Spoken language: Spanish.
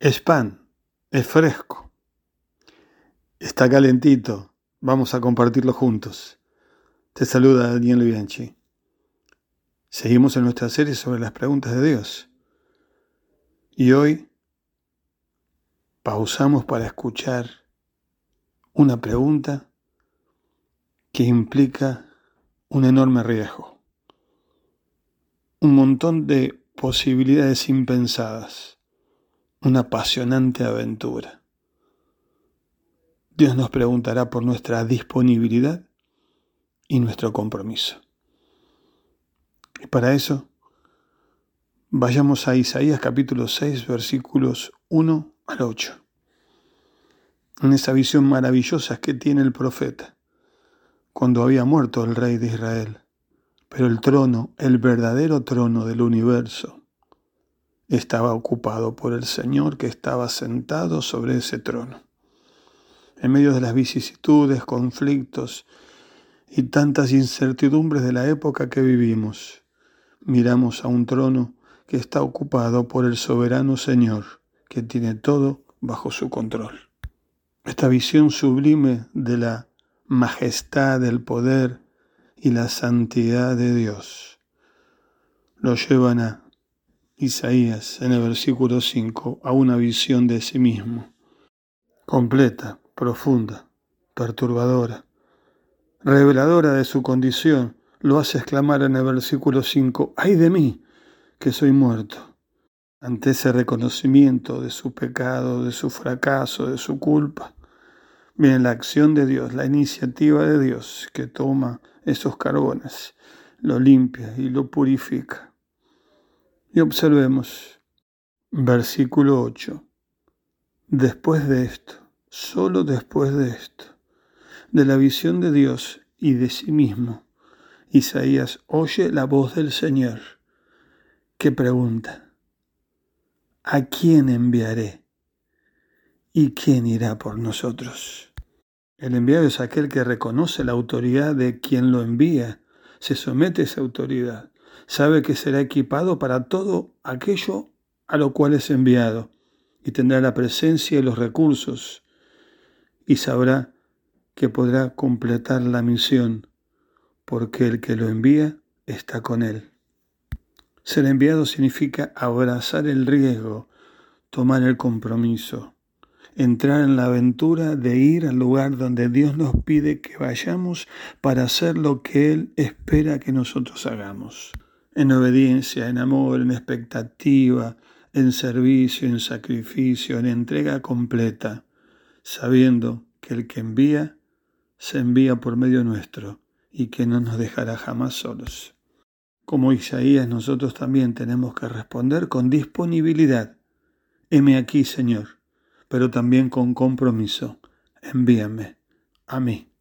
Es pan, es fresco, está calentito, vamos a compartirlo juntos. Te saluda Daniel Bianchi. Seguimos en nuestra serie sobre las preguntas de Dios. Y hoy pausamos para escuchar una pregunta que implica un enorme riesgo, un montón de posibilidades impensadas, una apasionante aventura. Dios nos preguntará por nuestra disponibilidad y nuestro compromiso. Y para eso, vayamos a Isaías capítulo 6, versículos 1 al 8. En esa visión maravillosa que tiene el profeta, cuando había muerto el rey de Israel, pero el trono, el verdadero trono del universo, estaba ocupado por el Señor que estaba sentado sobre ese trono. En medio de las vicisitudes, conflictos y tantas incertidumbres de la época que vivimos, miramos a un trono que está ocupado por el soberano Señor, que tiene todo bajo su control. Esta visión sublime de la majestad, del poder y la santidad de Dios lo llevan a Isaías en el versículo 5 a una visión de sí mismo, completa, profunda, perturbadora, reveladora de su condición, lo hace exclamar en el versículo 5, ay de mí, que soy muerto. Ante ese reconocimiento de su pecado, de su fracaso, de su culpa, viene la acción de Dios, la iniciativa de Dios que toma esos carbones, lo limpia y lo purifica. Y observemos, versículo 8, después de esto, solo después de esto, de la visión de Dios y de sí mismo, Isaías oye la voz del Señor que pregunta, ¿a quién enviaré? ¿Y quién irá por nosotros? El enviado es aquel que reconoce la autoridad de quien lo envía, se somete a esa autoridad, sabe que será equipado para todo aquello a lo cual es enviado y tendrá la presencia y los recursos y sabrá que podrá completar la misión porque el que lo envía está con él. Ser enviado significa abrazar el riesgo, tomar el compromiso, entrar en la aventura de ir al lugar donde Dios nos pide que vayamos para hacer lo que Él espera que nosotros hagamos. En obediencia, en amor, en expectativa, en servicio, en sacrificio, en entrega completa, sabiendo que el que envía, se envía por medio nuestro y que no nos dejará jamás solos. Como Isaías, nosotros también tenemos que responder con disponibilidad. Heme aquí, Señor, pero también con compromiso. Envíame a mí.